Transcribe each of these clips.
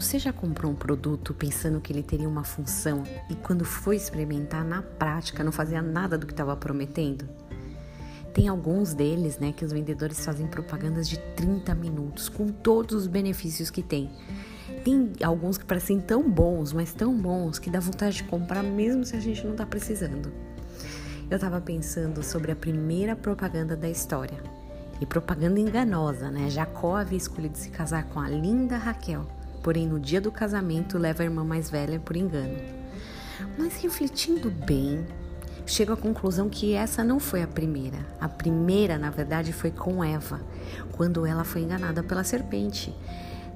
Você já comprou um produto pensando que ele teria uma função e quando foi experimentar na prática não fazia nada do que estava prometendo? Tem alguns deles, né, que os vendedores fazem propagandas de 30 minutos com todos os benefícios que tem. Tem alguns que parecem tão bons, mas tão bons que dá vontade de comprar mesmo se a gente não está precisando. Eu estava pensando sobre a primeira propaganda da história. E propaganda enganosa, né? Jacó havia escolhido se casar com a linda Raquel, porém no dia do casamento leva a irmã mais velha por engano. Mas refletindo bem, chego à conclusão que essa não foi a primeira. A primeira, na verdade, foi com Eva, quando ela foi enganada pela serpente.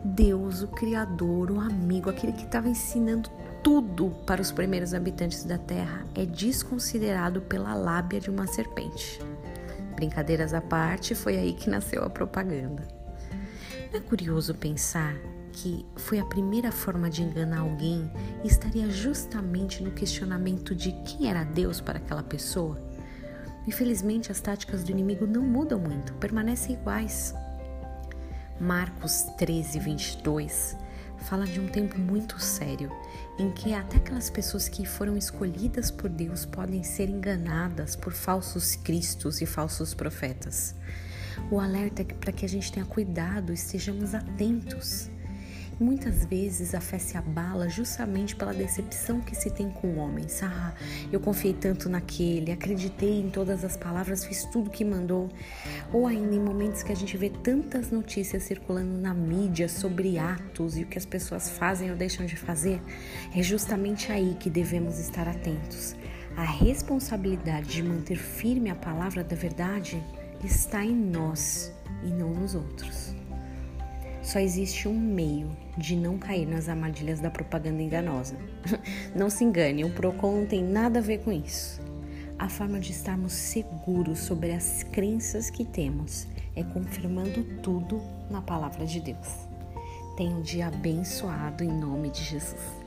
Deus, o Criador, o amigo, aquele que estava ensinando tudo para os primeiros habitantes da Terra, é desconsiderado pela lábia de uma serpente. Brincadeiras à parte, foi aí que nasceu a propaganda. Não é curioso pensar que foi a primeira forma de enganar alguém e estaria justamente no questionamento de quem era Deus para aquela pessoa? Infelizmente, as táticas do inimigo não mudam muito, permanecem iguais. Marcos 13, 22 fala de um tempo muito sério em que até aquelas pessoas que foram escolhidas por Deus podem ser enganadas por falsos cristos e falsos profetas. O alerta é para que a gente tenha cuidado, estejamos atentos. Muitas vezes a fé se abala justamente pela decepção que se tem com homens. Ah, eu confiei tanto naquele, acreditei em todas as palavras, fiz tudo que mandou. Ou ainda em momentos que a gente vê tantas notícias circulando na mídia sobre atos e o que as pessoas fazem ou deixam de fazer, é justamente aí que devemos estar atentos. A responsabilidade de manter firme a palavra da verdade está em nós e não nos outros. Só existe um meio de não cair nas armadilhas da propaganda enganosa. Não se engane, o Procon não tem nada a ver com isso. A forma de estarmos seguros sobre as crenças que temos é confirmando tudo na palavra de Deus. Tenha um dia abençoado em nome de Jesus.